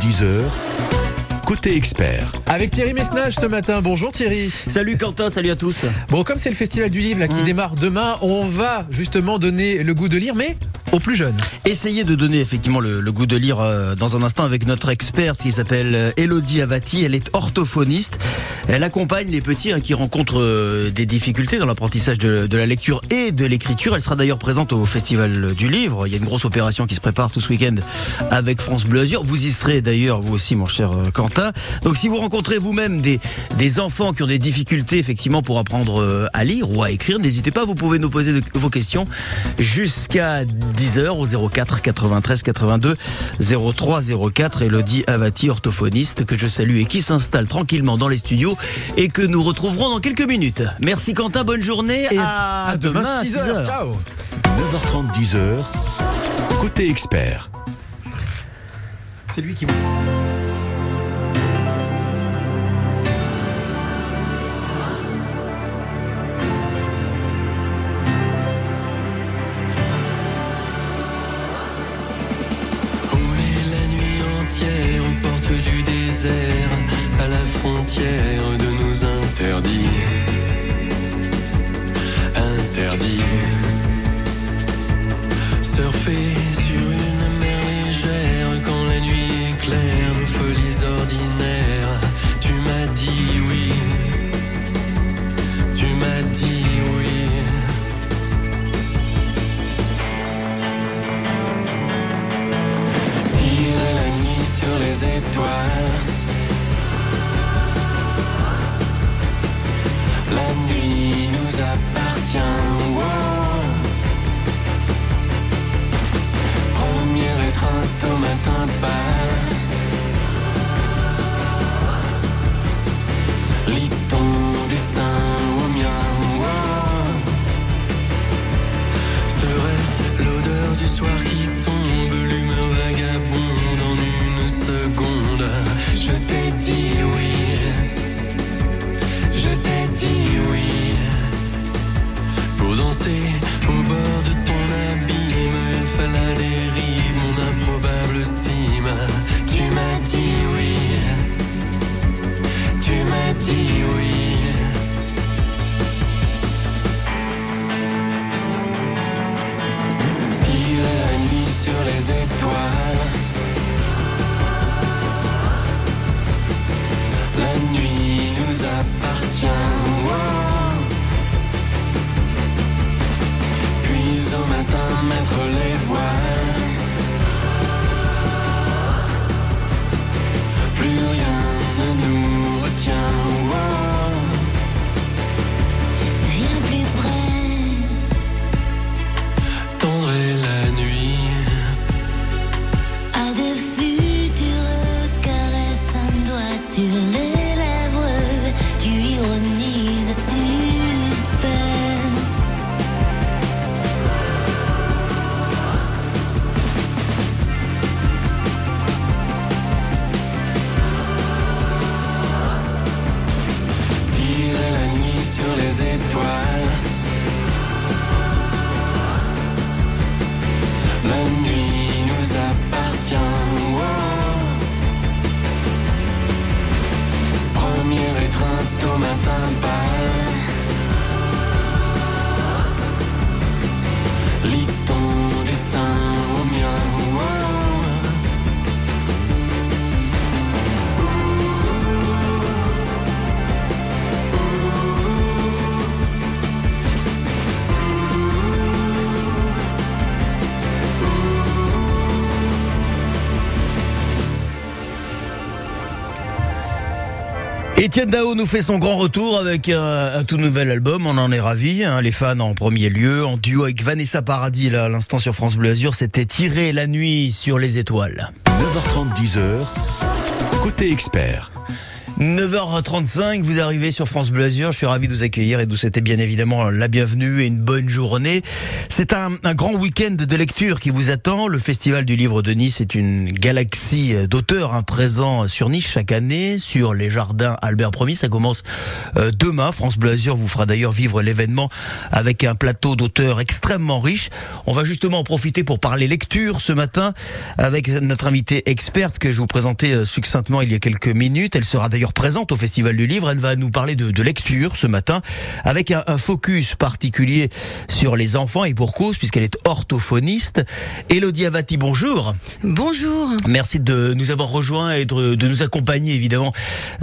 9h30, 10h, côté expert. Avec Thierry Messnage ce matin. Bonjour Thierry. Salut Quentin, salut à tous. Bon, comme c'est le festival du livre là, qui Mm. démarre demain, on va justement donner le goût de lire, mais aux plus jeunes. Essayez de donner effectivement le, goût de lire euh, dans un instant avec notre experte qui s'appelle euh, Elodie Avati. Elle est orthophoniste. Elle accompagne les petits hein, qui rencontrent euh, des difficultés dans l'apprentissage de, la lecture et de l'écriture. Elle sera d'ailleurs présente au festival du livre. Il y a une grosse opération qui se prépare tout ce week-end avec France Bleu Azur. Vous y serez d'ailleurs, vous aussi, mon cher Quentin. Donc si vous rencontrez vous-même des, enfants qui ont des difficultés effectivement pour apprendre à lire ou à écrire, n'hésitez pas, vous pouvez nous poser vos questions jusqu'à 10h au 04 93 82 03 04. Elodie Avati, orthophoniste, que je salue et qui s'installe tranquillement dans les studios et que nous retrouverons dans quelques minutes. Merci Quentin, bonne journée. Et à, demain, 6 heures. Ciao. 9h30, 10h, côté expert. C'est lui qui Étienne Dao nous fait son grand retour avec un, tout nouvel album. On en est ravis. hein, les fans en premier lieu, en duo avec Vanessa Paradis là à l'instant sur France Bleu Azur. C'était tirer la nuit sur les étoiles. 9h30, 10h, côté expert. 9h35, vous arrivez sur France Bleu. Je suis ravi de vous accueillir et de vous souhaiter bien évidemment la bienvenue et une bonne journée. C'est un, grand week-end de lecture qui vous attend. Le Festival du Livre de Nice est une galaxie d'auteurs hein, présents sur Nice chaque année, sur les jardins Albert Ier. Ça commence euh, demain. France Bleu vous fera d'ailleurs vivre l'événement avec un plateau d'auteurs extrêmement riche. On va justement en profiter pour parler lecture ce matin avec notre invitée experte que je vous présentais euh, succinctement il y a quelques minutes. Elle sera d'ailleurs présente au Festival du Livre. Elle va nous parler de, de lecture ce matin avec un, un, focus particulier sur les enfants et pour cause puisqu'elle est orthophoniste. Elodie Avati, bonjour. Bonjour. Merci de nous avoir rejoints et de, de nous accompagner évidemment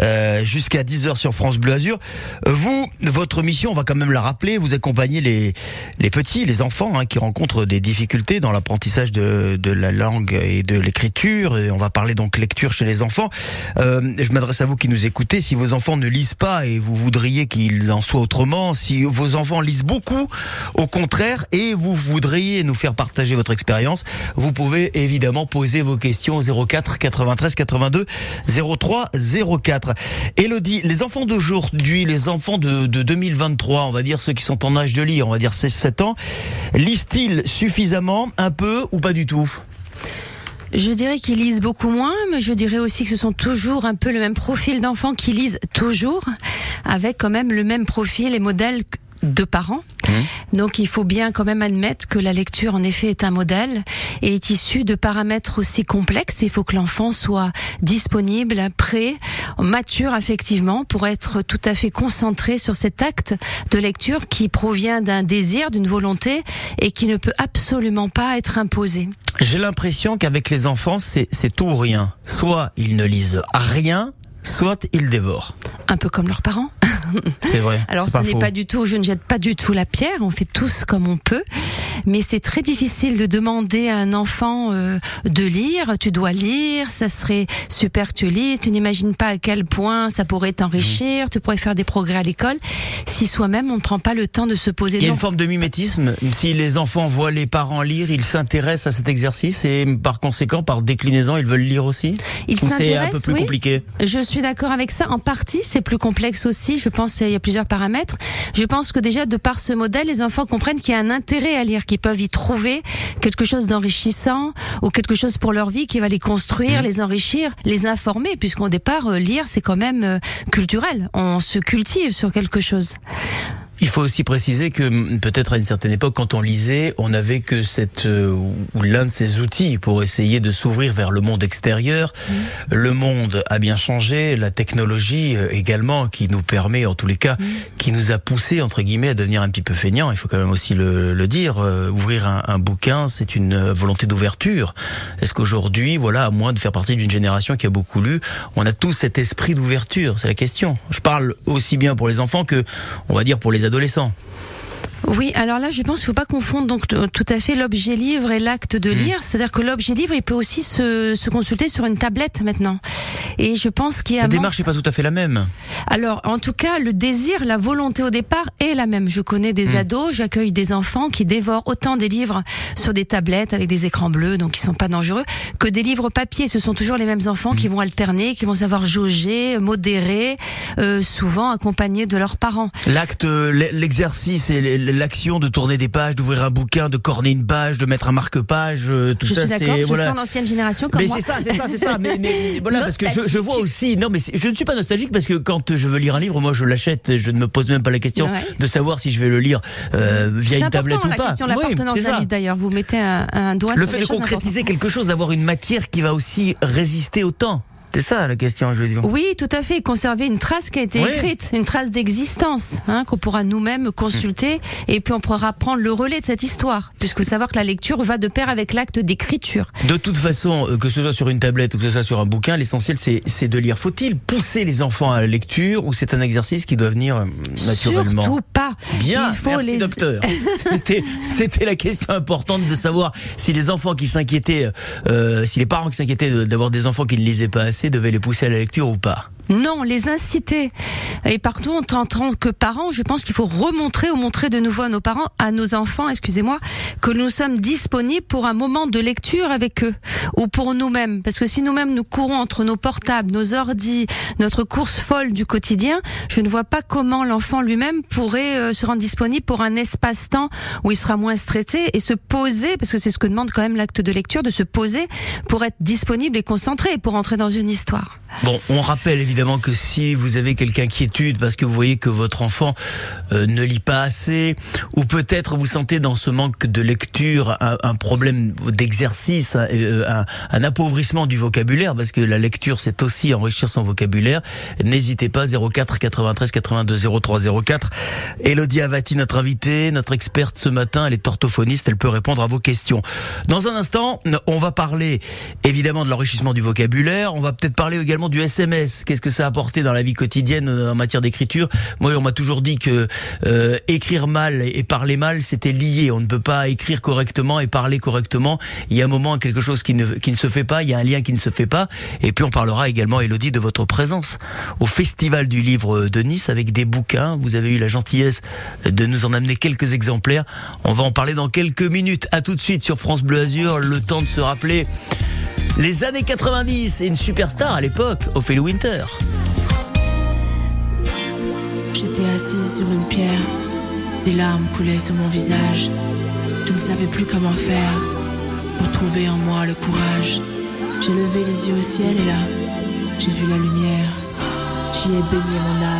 euh, jusqu'à 10h sur France Bleu Azur. Vous, votre mission, on va quand même la rappeler, vous accompagnez les, les petits, les enfants hein, qui rencontrent des difficultés dans l'apprentissage de, de la langue et de l'écriture. Et on va parler donc lecture chez les enfants. Euh, je m'adresse à vous qui nous écoutez. Si vos enfants ne lisent pas et vous voudriez qu'il en soit autrement, si vos enfants lisent beaucoup, au contraire, et vous voudriez nous faire partager votre expérience, vous pouvez évidemment poser vos questions au 04 93 82 03 04. Elodie, les enfants d'aujourd'hui, les enfants de, de 2023, on va dire ceux qui sont en âge de lire, on va dire 16-7 ans, lisent-ils suffisamment, un peu ou pas du tout? Je dirais qu'ils lisent beaucoup moins, mais je dirais aussi que ce sont toujours un peu le même profil d'enfants qui lisent toujours, avec quand même le même profil et modèle de parents. Mmh. Donc il faut bien quand même admettre que la lecture en effet est un modèle et est issue de paramètres aussi complexes. Il faut que l'enfant soit disponible, prêt, mature affectivement pour être tout à fait concentré sur cet acte de lecture qui provient d'un désir, d'une volonté et qui ne peut absolument pas être imposé. J'ai l'impression qu'avec les enfants, c'est tout ou rien. Soit ils ne lisent rien, soit ils dévorent. Un peu comme leurs parents. C'est vrai. Alors ce n'est pas du tout, je ne jette pas du tout la pierre, on fait tous comme on peut, mais c'est très difficile de demander à un enfant euh, de lire, tu dois lire, ça serait super que tu lises, tu n'imagines pas à quel point ça pourrait t'enrichir, mmh. tu pourrais faire des progrès à l'école, si soi-même on ne prend pas le temps de se poser... Il y a une forme de mimétisme, si les enfants voient les parents lire, ils s'intéressent à cet exercice et par conséquent, par déclinaison, ils veulent lire aussi? Ils C'est un peu plus oui. compliqué? Je suis d'accord avec ça, en partie c'est plus complexe aussi, je pense qu'il y a plusieurs paramètres. Je pense que déjà de par ce modèle, les enfants comprennent qu'il y a un intérêt à lire, qu'ils peuvent y trouver quelque chose d'enrichissant ou quelque chose pour leur vie qui va les construire, mmh. les enrichir, les informer, puisqu'au départ, euh, lire c'est quand même euh, culturel. On se cultive sur quelque chose. Il faut aussi préciser que peut-être à une certaine époque, quand on lisait, on n'avait que cette euh, ou l'un de ces outils pour essayer de s'ouvrir vers le monde extérieur. Mmh. Le monde a bien changé, la technologie euh, également, qui nous permet, en tous les cas, mmh. qui nous a poussé entre guillemets à devenir un petit peu feignant. Il faut quand même aussi le, le dire. Euh, ouvrir un, un bouquin, c'est une volonté d'ouverture. Est-ce qu'aujourd'hui, voilà, à moins de faire partie d'une génération qui a beaucoup lu, on a tous cet esprit d'ouverture? C'est la question. Je parle aussi bien pour les enfants que, on va dire, pour les adolescents. Oui, alors là, je pense qu'il ne faut pas confondre donc tout à fait l'objet livre et l'acte de lire. Mmh. C'est-à-dire que l'objet livre, il peut aussi se, se, consulter sur une tablette maintenant. Et je pense qu'il y a la démarche n'est pas tout à fait la même. Alors, en tout cas, le désir, la volonté au départ est la même. Je connais des mmh. ados, j'accueille des enfants qui dévorent autant des livres sur des tablettes avec des écrans bleus, donc qui sont pas dangereux, que des livres papier. Ce sont toujours les mêmes enfants mmh. qui vont alterner, qui vont savoir jauger, modérer, euh, souvent accompagnés de leurs parents. L'acte, l'exercice et l'action de tourner des pages, d'ouvrir un bouquin, de corner une page, de mettre un marque-page, euh, tout je ça, c'est voilà. Je l'ancienne génération comme mais c'est ça, c'est ça, c'est ça. Mais, mais voilà, parce que je, je, vois aussi. Non, mais je ne suis pas nostalgique parce que quand je veux lire un livre, moi je l'achète. Je ne me pose même pas la question ouais. de savoir si je vais le lire euh, via une tablette ou la pas. Question, oui, d'ailleurs. Vous mettez un, un doigt le sur fait de concrétiser quelque chose, d'avoir une matière qui va aussi résister au temps. C'est ça la question, je veux dire. Oui, tout à fait. Conserver une trace qui a été oui. écrite, une trace d'existence, hein, qu'on pourra nous-mêmes consulter, mmh. et puis on pourra prendre le relais de cette histoire, puisque savoir que la lecture va de pair avec l'acte d'écriture. De toute façon, euh, que ce soit sur une tablette ou que ce soit sur un bouquin, l'essentiel c'est de lire. Faut-il pousser les enfants à la lecture ou c'est un exercice qui doit venir euh, naturellement? Surtout pas. Bien, Il faut merci les... docteur. C'était la question importante de savoir si les enfants qui s'inquiétaient, euh, si les parents qui s'inquiétaient d'avoir des enfants qui ne lisaient pas assez devaient les pousser à la lecture ou pas Non, les inciter. Et par contre, en tant que parents, je pense qu'il faut remontrer ou montrer de nouveau à nos parents, à nos enfants, excusez-moi, que nous sommes disponibles pour un moment de lecture avec eux ou pour nous-mêmes. Parce que si nous-mêmes nous courons entre nos portables, nos ordis, notre course folle du quotidien, je ne vois pas comment l'enfant lui-même pourrait euh, se rendre disponible pour un espace-temps où il sera moins stressé et se poser, parce que c'est ce que demande quand même l'acte de lecture, de se poser pour être disponible et concentré et pour entrer dans une histoire. Bon, on rappelle évidemment que si vous avez quelque inquiétude parce que vous voyez que votre enfant euh, ne lit pas assez, ou peut-être vous sentez dans ce manque de lecture un, un problème d'exercice, un, euh, un- appauvrissement du vocabulaire, parce que la lecture c'est aussi enrichir son vocabulaire, n'hésitez pas 04 93 82 03 04. Elodie Avati, notre invitée, notre experte ce matin, elle est orthophoniste, elle peut répondre à vos questions. Dans un instant, on va parler évidemment de l'enrichissement du vocabulaire, on va peut-être parler également du SMS. Qu'est-ce que ça a apporté dans la vie quotidienne euh, en matière d'écriture? Moi, on m'a toujours dit que euh, écrire mal et parler mal, c'était lié. On ne peut pas écrire correctement et parler correctement. Il y a un moment quelque chose qui ne, qui ne se fait pas, il y a un lien qui ne se fait pas. Et puis on parlera également, Elodie, de votre présence au Festival du Livre de Nice avec des bouquins. Vous avez eu la gentillesse de nous en amener quelques exemplaires. On va en parler dans quelques minutes. À tout de suite sur France Bleu Azur. Le temps de se rappeler les années 90 et une superstar à l'époque, Ophélie Winter. J'étais assise sur une pierre, des larmes coulaient sur mon visage. Je ne savais plus comment faire pour trouver en moi le courage. J'ai levé les yeux au ciel et là, j'ai vu la lumière. J'y ai baigné mon âme.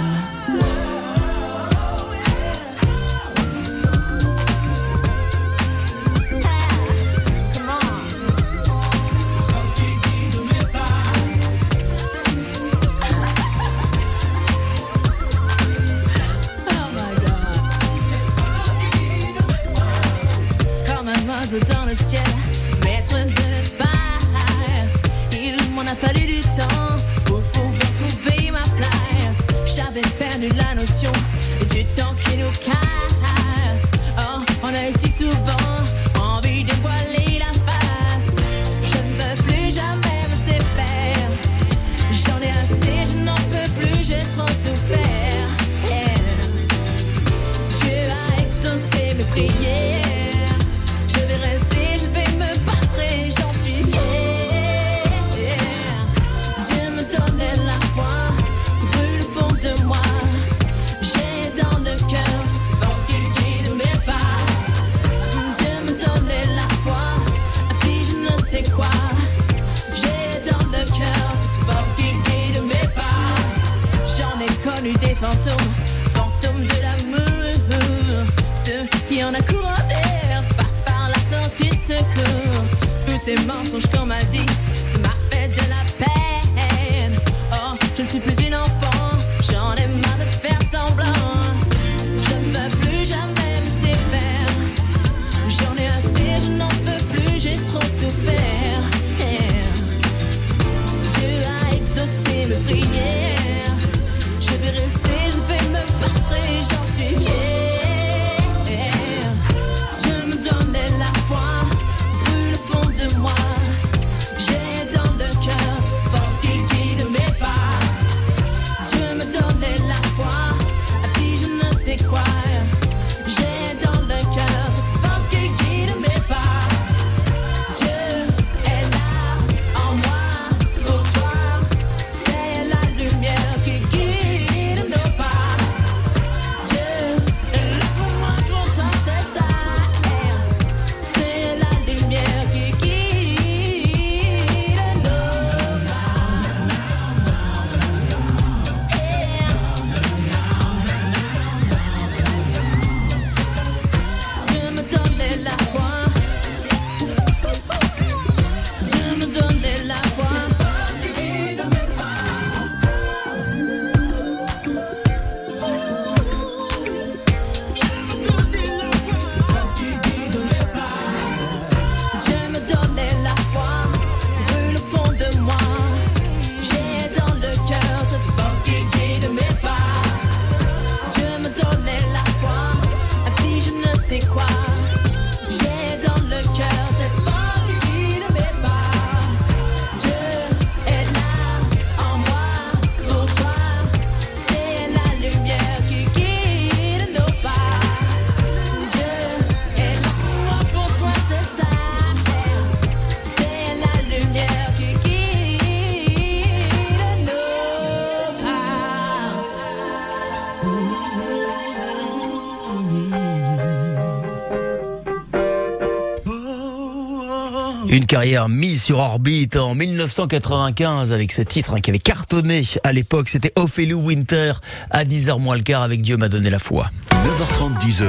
Carrière mise sur orbite en 1995 avec ce titre hein, qui avait cartonné à l'époque. C'était Ophélie Winter à 10h moins le quart avec Dieu m'a donné la foi. 9h30, 10h.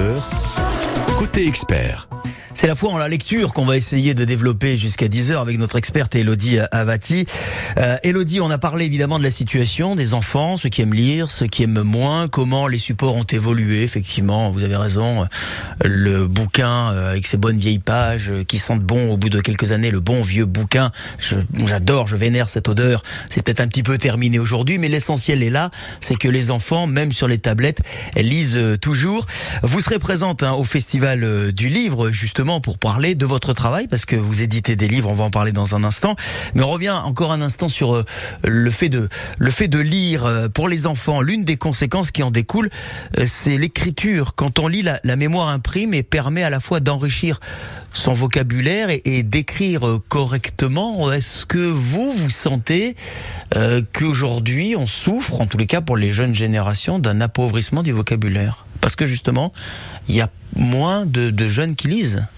Côté expert. C'est la foi en la lecture qu'on va essayer de développer jusqu'à 10h avec notre experte Elodie Avati. Euh, Elodie, on a parlé évidemment de la situation des enfants, ceux qui aiment lire, ceux qui aiment moins, comment les supports ont évolué. Effectivement, vous avez raison. Le bouquin euh, avec ses bonnes vieilles pages euh, qui sentent bon au bout de quelques années, le bon vieux bouquin. Je- J'adore, je vénère cette odeur. C'est peut-être un petit peu terminé aujourd'hui, mais l'essentiel est là, c'est que les enfants, même sur les tablettes, lisent euh, toujours. Vous serez présente hein, au festival du livre justement pour parler de votre travail parce que vous éditez des livres. On va en parler dans un instant. Mais on revient encore un instant sur euh, le fait de le fait de lire euh, pour les enfants. L'une des conséquences qui en découle, euh, c'est l'écriture. Quand on lit, la, mémoire imprime et permet à la fois d'enrichir son vocabulaire et, d'écrire correctement. Est-ce que vous vous sentez qu'aujourd'hui on souffre, en tous les cas pour les jeunes générations, d'un appauvrissement du vocabulaire? Parce que justement, il y a moins de jeunes qui lisent.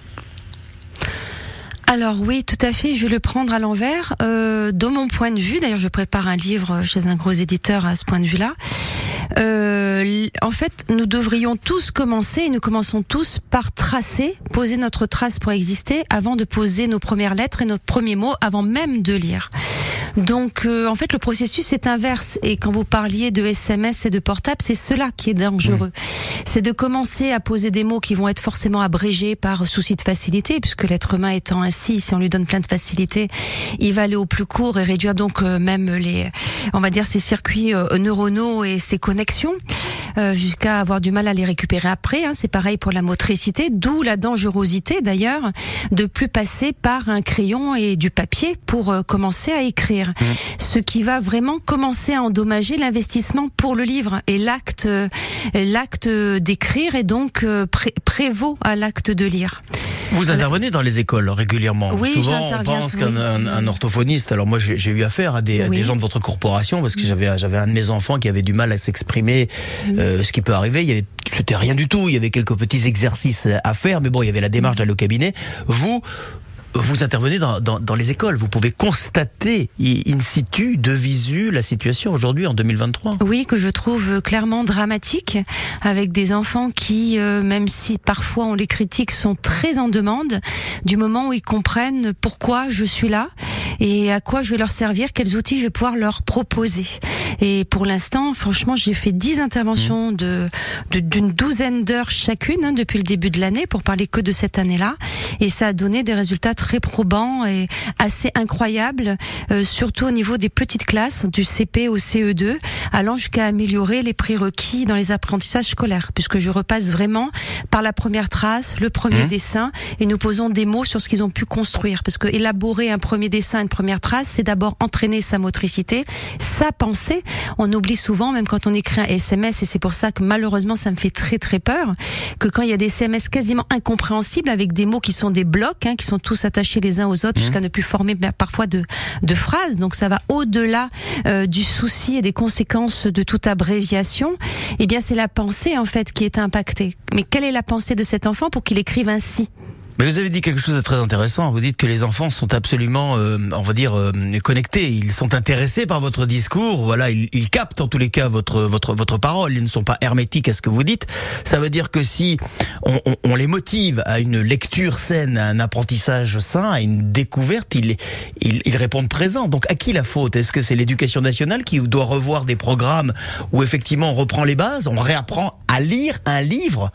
Alors oui, tout à fait. Je vais le prendre à l'envers. Euh, de mon point de vue, d'ailleurs, je prépare un livre chez un gros éditeur à ce point de vue-là. Euh, en fait, nous devrions tous commencer, et nous commençons tous par tracer, poser notre trace pour exister, avant de poser nos premières lettres et nos premiers mots, avant même de lire. Donc, euh, en fait, le processus est inverse. Et quand vous parliez de SMS et de portable, c'est cela qui est dangereux. C'est de commencer à poser des mots qui vont être forcément abrégés par souci de facilité, puisque l'être humain étant ainsi, si on lui donne plein de facilité, il va aller au plus court et réduire donc euh, même les, on va dire, ses circuits euh, neuronaux et ses connexions. euh, jusqu'à avoir du mal à les récupérer après. hein. C'est pareil pour la motricité, d'où la dangerosité d'ailleurs de plus passer par un crayon et du papier pour euh, commencer à écrire. Ce qui va vraiment commencer à endommager l'investissement pour le livre et l'acte, l'acte d'écrire et donc euh, pré- prévaut à l'acte de lire. Vous intervenez dans les écoles régulièrement. Oui, Souvent, on pense oui. qu'un un, un orthophoniste. Alors moi, j'ai eu affaire à des, à Oui. des gens de votre corporation parce que j'avais j'avais un de mes enfants qui avait du mal à s'exprimer. euh, ce qui peut arriver. Il y avait c'était rien du tout. Il y avait quelques petits exercices à faire, mais bon, il y avait la démarche d'aller au cabinet. Vous. Vous intervenez dans, dans, dans les écoles, vous pouvez constater in situ, de visu, la situation aujourd'hui en 2023. Oui, que je trouve clairement dramatique, avec des enfants qui, euh, même si parfois on les critique, sont très en demande du moment où ils comprennent pourquoi je suis là et à quoi je vais leur servir, quels outils je vais pouvoir leur proposer. Et pour l'instant, franchement, j'ai fait dix interventions de de- d'une douzaine d'heures chacune hein, depuis le début de l'année pour parler que de cette année-là, et ça a donné des résultats très probants et assez incroyables, euh, surtout au niveau des petites classes, du CP au CE2, allant jusqu'à améliorer les prérequis dans les apprentissages scolaires, puisque je repasse vraiment par la première trace, le premier dessin, et nous posons des mots sur ce qu'ils ont pu construire, parce que élaborer un premier dessin, une première trace, c'est d'abord entraîner sa motricité, sa pensée. On oublie souvent, même quand on écrit un SMS, et c'est pour ça que malheureusement ça me fait très très peur, que quand il y a des SMS quasiment incompréhensibles avec des mots qui sont des blocs, hein, qui sont tous attachés les uns aux autres jusqu'à ne plus former ben, parfois de, de phrases. Donc ça va au-delà euh, du souci et des conséquences de toute abréviation. Eh bien, c'est la pensée en fait qui est impactée. Mais quelle est la pensée de cet enfant pour qu'il écrive ainsi? Mais vous avez dit quelque chose de très intéressant. Vous dites que les enfants sont absolument, euh, on va dire, euh, connectés. Ils sont intéressés par votre discours. Voilà, ils, ils captent en tous les cas votre votre votre parole. Ils ne sont pas hermétiques à ce que vous dites. Ça veut dire que si on, on- on les motive à une lecture saine, à un apprentissage sain, à une découverte, ils ils, ils répondent présent. Donc à qui la faute? Est-ce que c'est l'éducation nationale qui doit revoir des programmes où effectivement on reprend les bases, on réapprend à lire un livre?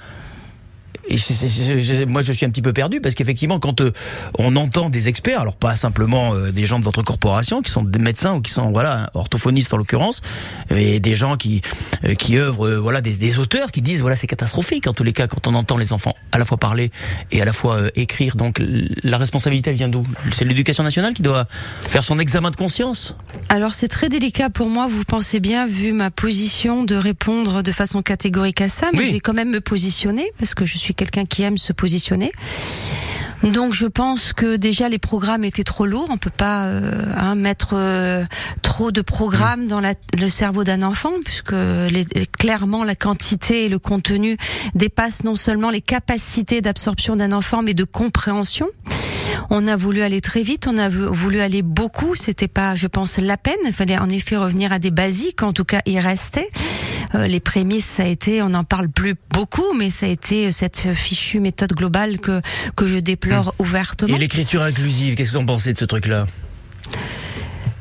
Et je- je- je- je- moi, je suis un petit peu perdu parce qu'effectivement, quand euh, on entend des experts, alors pas simplement euh, des gens de votre corporation qui sont des médecins ou qui sont voilà orthophonistes en l'occurrence, et des gens qui euh, qui œuvrent, voilà des, des auteurs qui disent voilà c'est catastrophique en tous les cas quand on entend les enfants à la fois parler et à la fois écrire. Donc la responsabilité elle vient d'où? C'est l'éducation nationale qui doit faire son examen de conscience? Alors c'est très délicat pour moi, vous pensez bien, vu ma position, de répondre de façon catégorique à ça, mais Oui. je vais quand même me positionner, parce que je suis quelqu'un qui aime se positionner. Donc je pense que déjà les programmes étaient trop lourds. On peut pas euh, hein, mettre euh, trop de programmes dans la- le cerveau d'un enfant, puisque les- clairement la quantité et le contenu dépassent non seulement les capacités d'absorption d'un enfant, mais de compréhension. On a voulu aller très vite, on a vou- voulu aller beaucoup. C'était pas, je pense, la peine. Il fallait en effet revenir à des basiques. En tout cas, y rester. Euh, les prémices, ça a été, on n'en parle plus beaucoup, mais ça a été euh, cette fichue méthode globale que que je déplore ouvertement. Et l'écriture inclusive, qu'est-ce que vous en pensez de ce truc-là?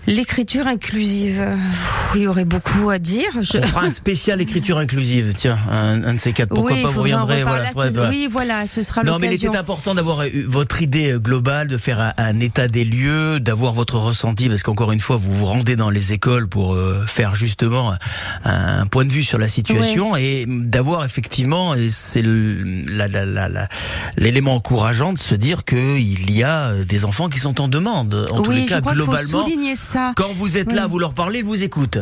L'écriture inclusive, euh, pff, il y aurait beaucoup à dire. Je... On fera un spécial écriture inclusive, tiens, un, un de ces quatre. Pourquoi oui, pas vous voilà, voilà. Oui, voilà, ce sera Non, mais il l'occasion. était important d'avoir votre idée euh, globale, de faire un, un état des lieux, d'avoir votre ressenti, parce qu'encore une fois, vous vous rendez dans les écoles pour euh, faire justement un, un point de vue sur la situation et d'avoir effectivement, et c'est l'élément encourageant de se dire que il y a euh, des enfants qui sont en demande. En tous oui, les cas, je crois qu'il faut globalement, souligner ça. quand vous êtes là, vous leur parlez, ils vous écoutent.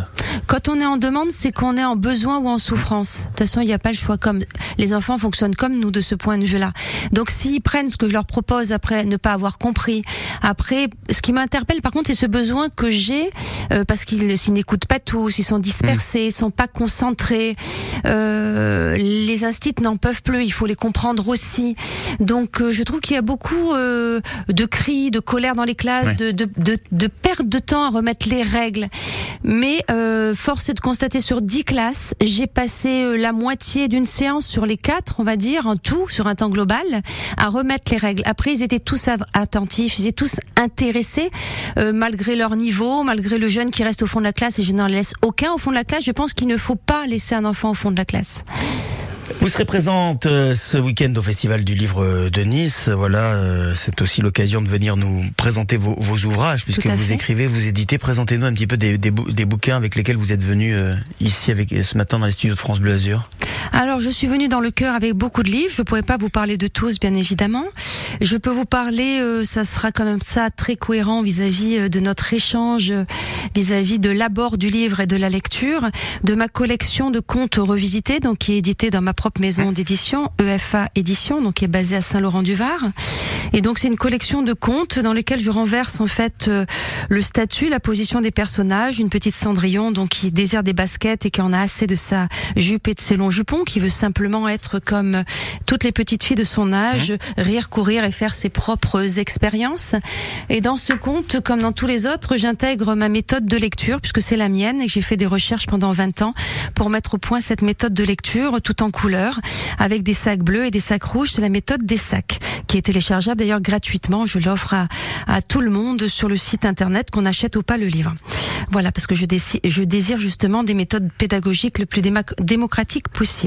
Quand on est en demande, c'est qu'on est en besoin ou en souffrance. De toute façon, il n'y a pas le choix. Comme les enfants fonctionnent comme nous de ce point de vue-là. Donc, s'ils prennent ce que je leur propose après ne pas avoir compris, après, ce qui m'interpelle, par contre, c'est ce besoin que j'ai euh, parce qu'ils s'ils n'écoutent pas tous, ils sont dispersés, ils sont pas concentrés. Euh, les instits n'en peuvent plus. Il faut les comprendre aussi. Donc, euh, je trouve qu'il y a beaucoup euh, de cris, de colère dans les classes, Ouais. de, de, de, de perte de temps à remettre les règles. Mais euh, force est de constater sur 10 classes, j'ai passé euh, la moitié d'une séance sur les quatre, on va dire, en tout, sur un temps global, à remettre les règles. Après, ils étaient tous attentifs, ils étaient tous intéressés, euh, malgré leur niveau, malgré le jeune qui reste au fond de la classe, et je n'en laisse aucun au fond de la classe. Je pense qu'il ne faut pas laisser un enfant au fond de la classe. Vous serez présente euh, ce week-end au Festival du Livre de Nice. Voilà, euh, c'est aussi l'occasion de venir nous présenter vos, vos ouvrages, puisque vous fait. écrivez, vous éditez. Présentez-nous un petit peu des, des, bou- des bouquins avec lesquels vous êtes venu euh, ici avec ce matin dans les studios de France Bleu Azur. Alors, je suis venue dans le cœur avec beaucoup de livres. Je ne pourrais pas vous parler de tous, bien évidemment. Je peux vous parler, euh, ça sera quand même ça très cohérent vis-à-vis euh, de notre échange, euh, vis-à-vis de l'abord du livre et de la lecture, de ma collection de contes revisités, donc qui est éditée dans ma propre maison d'édition, EFA Édition, donc qui est basée à Saint-Laurent-du-Var. Et donc c'est une collection de contes dans lesquels je renverse en fait euh, le statut, la position des personnages, une petite Cendrillon donc qui désire des baskets et qui en a assez de sa jupe et de ses longs jupons, qui veut simplement être comme toutes les petites filles de son âge, rire, courir et faire ses propres expériences. Et dans ce conte, comme dans tous les autres, j'intègre ma méthode de lecture puisque c'est la mienne et que j'ai fait des recherches pendant 20 ans pour mettre au point cette méthode de lecture tout en couleur avec des sacs bleus et des sacs rouges. C'est la méthode des sacs qui est téléchargeable d'ailleurs gratuitement. Je l'offre à, à tout le monde sur le site internet qu'on achète ou pas le livre. Voilà, parce que je, déci- je désire justement des méthodes pédagogiques le plus démocratiques possible.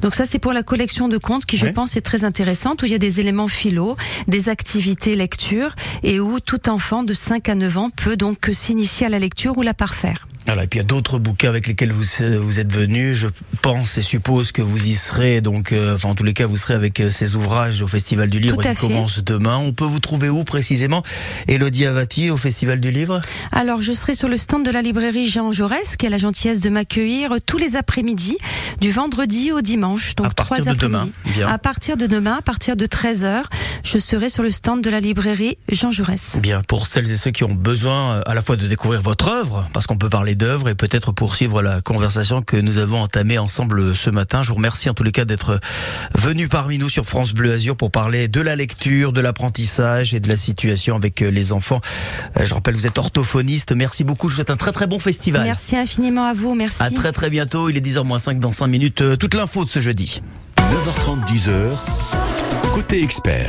Donc ça, c'est pour la collection de contes qui, je Ouais. pense, est très intéressante, où il y a des éléments philo, des activités lecture, et où tout enfant de 5 à 9 ans peut donc s'initier à la lecture ou la parfaire. Voilà, et puis il y a d'autres bouquins avec lesquels vous, vous êtes venus. Je pense et suppose que vous y serez, donc, euh, enfin en tous les cas, vous serez avec euh, ces ouvrages au Festival du Livre qui commence demain. On peut vous trouver où précisément? Elodie Avati au Festival du Livre? Alors, je serai sur le stand de la librairie Jean Jaurès, qui a la gentillesse de m'accueillir tous les après-midi, du vendredi au dimanche. Donc, À partir trois de demain. Bien. À partir de demain, à partir de 13h, je serai sur le stand de la librairie Jean Jaurès. Bien, pour celles et ceux qui ont besoin euh, à la fois de découvrir votre œuvre, parce qu'on peut parler d'œuvre et peut-être poursuivre la conversation que nous avons entamée ensemble ce matin. Je vous remercie en tous les cas d'être venu parmi nous sur France Bleu Azur pour parler de la lecture, de l'apprentissage et de la situation avec euh, les enfants. Euh, Je rappelle, vous êtes orthophoniste. Merci beaucoup. Je vous souhaite un très très bon festival. Merci infiniment à vous. Merci. À très très bientôt. Il est 10h moins 5 dans 5 minutes. Euh, Toute l'info de ce jeudi. 9h30, 10h, côté expert.